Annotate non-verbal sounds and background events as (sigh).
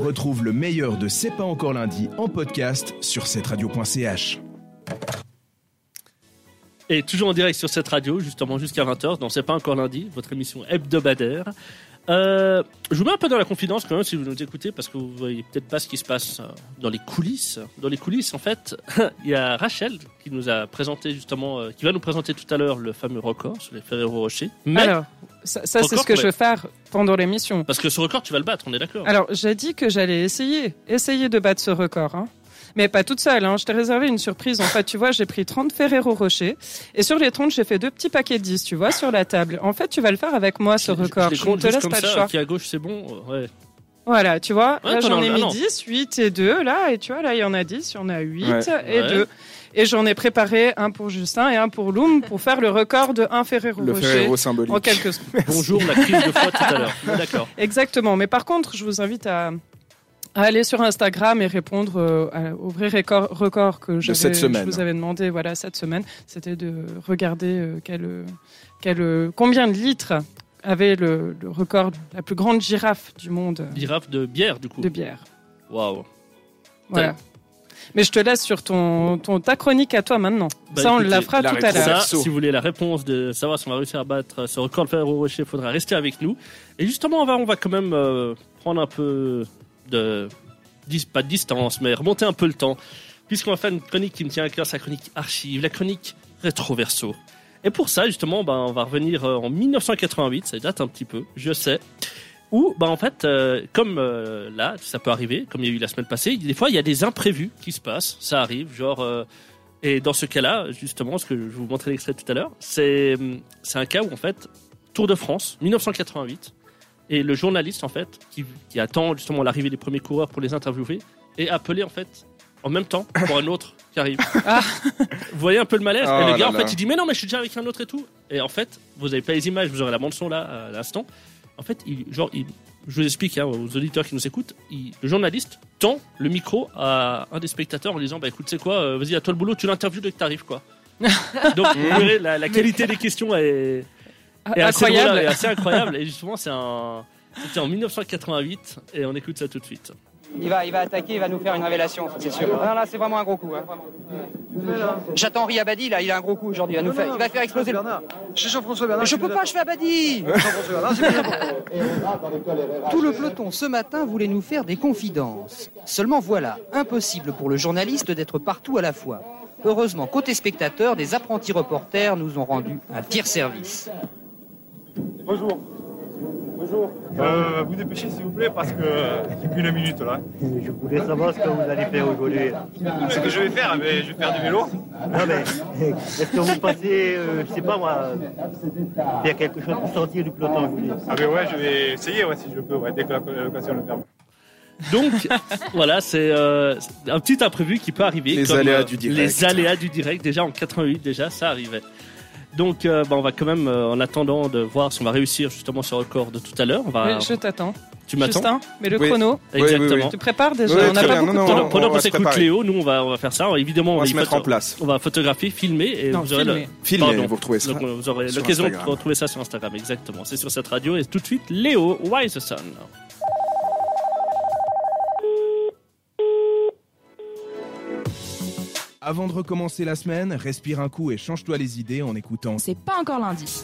Retrouve le meilleur de C'est pas encore lundi en podcast sur cette radio.ch. Et toujours en direct sur cette radio, justement jusqu'à 20h, non c'est pas encore lundi, votre émission hebdomadaire. Euh, je vous mets un peu dans la confidence quand même si vous nous écoutez parce que vous voyez peut-être pas ce qui se passe euh, dans les coulisses. Dans les coulisses, en fait, (laughs) il y a Rachel qui nous a présenté justement, euh, qui va nous présenter tout à l'heure le fameux record sur les Ferrero Rocher. Mais Alors, ça, ça, c'est ce que je vais faire pendant l'émission. parce que ce record tu vas le battre, on est d'accord. Alors, j'ai dit que j'allais essayer, essayer de battre ce record. Hein. Mais pas toute seule, hein. je t'ai réservé une surprise. En fait, tu vois, j'ai pris 30 Ferrero Rocher. Et sur les 30, j'ai fait deux petits paquets de 10, tu vois, sur la table. En fait, tu vas le faire avec moi, ce Je- je- record. Je, Je ne te laisse pas le ça, choix. qui à gauche c'est bon. Ouais. Voilà, tu vois, Ouais, là t'en j'en ai mis non. 10, 8 et 2, là, et tu vois, là il y en a 10, il y en a 8 Ouais. et Ouais. 2. Et j'en ai préparé un pour Justin et un pour Loum pour faire le record de un Ferrero Le Rocher Ferrero symbolique. en quelques secondes. (laughs) Bonjour, la crise de foi tout à l'heure. D'accord. Exactement, mais par contre, je vous invite à, à aller sur Instagram et répondre euh, au vrai record, record que j'avais- cette semaine. je vous avais demandé voilà, cette semaine. C'était de regarder quel, quel, euh, combien de litres avait le, le record, la plus grande girafe du monde euh, Girafe de bière du coup. de bière. Waouh. Voilà. Mais je te laisse sur ton, ton, ta chronique à toi maintenant. Bah, Ça, on écoutez, la fera la tout à l'heure. Si vous voulez la réponse de savoir si on va réussir à battre ce record de Ferrero Rocher, il faudra rester avec nous. Et justement, on va, on va quand même euh, prendre un peu de, pas de distance, mais remonter un peu le temps, puisqu'on va faire une chronique qui me tient à cœur, sa chronique archive, la chronique rétro-verso. Et pour ça, justement, ben, on va revenir euh, en 1988, ça date un petit peu, je sais, où, ben, en fait, euh, comme euh, là, ça peut arriver, comme il y a eu la semaine passée, des fois, il y a des imprévus qui se passent, ça arrive, genre... et dans ce cas-là, justement, ce que je vous montrer l'extrait tout à l'heure, c'est c'est un cas où en fait Tour de France 1988 et le journaliste en fait qui attend justement l'arrivée des premiers coureurs pour les interviewer est appelé en fait en même temps pour un autre qui arrive. (laughs) Ah. Vous voyez un peu le malaise Oh Et le gars là en fait là. il dit mais non mais je suis déjà avec un autre et tout. Et en fait vous avez pas les images, vous aurez la bande son là à l'instant. En fait il genre il, je vous explique hein, aux auditeurs qui nous écoutent, il- le journaliste tend le micro à un des spectateurs en disant bah écoute c'est quoi, euh, vas-y à toi le boulot, tu l'interviews dès que t'arrives quoi. (laughs) Donc vous verrez la, la qualité des questions est, est assez drôle, Incroyable. est assez incroyable et justement c'est un c'était en 1988 et on écoute ça tout de suite. Il va, il va attaquer, il va nous faire une révélation, c'est sûr. Non, là, c'est vraiment un gros coup. hein. J'attends Henri Abadi, là, il a un gros coup aujourd'hui. Il va nous faire, il va faire exploser. le- Je suis Jean-François Bernard. Je peux pas, je fais Abadi Jean-François Bernard, c'est bien. Tout le peloton ce matin voulait nous faire des confidences. Seulement voilà, impossible pour le journaliste d'être partout à la fois. Heureusement, côté spectateur, des apprentis reporters nous ont rendu un pire service. Bonjour. Bonjour. Euh, vous dépêchez s'il vous plaît parce que euh, n'y a qu'une minute là. Je voulais savoir ce que vous allez faire aujourd'hui. Ce que je vais faire, eh ben, je vais faire du vélo. Non mais, (laughs) est-ce que vous pensez, euh, je sais pas moi, faire quelque chose pour sortir du peloton. Ah ben ouais, je vais essayer ouais, si je peux, ouais, dès que la- l'occasion le permet. Donc (laughs) voilà, c'est euh, un petit imprévu qui peut arriver. Les comme, aléas euh, du direct. Les aléas du direct, déjà en 88, déjà ça arrivait. Donc euh, bah, on va quand même, euh, en attendant de voir si on va réussir justement ce record de tout à l'heure, on va... Oui, je t'attends. Tu m'attends Justin, mais le Oui. chrono, Oui, oui, oui. Exactement. tu prépares déjà Oui, On n'a très pas bien. beaucoup Non, de non, temps. Pendant, pendant on va qu'on se s'écoute préparer. Léo, nous on va, on va faire ça. Évidemment, On va y se mettre en photo- place. On va photographier, filmer et Non, vous aurez le- filmer. Filmez, vous retrouvez ça. Donc, vous aurez sur l'occasion de Instagram. retrouver ça sur Instagram, exactement. C'est sur cette radio et tout de suite Léo Wiseson. Avant de recommencer la semaine, respire un coup et change-toi les idées en écoutant C'est pas encore lundi.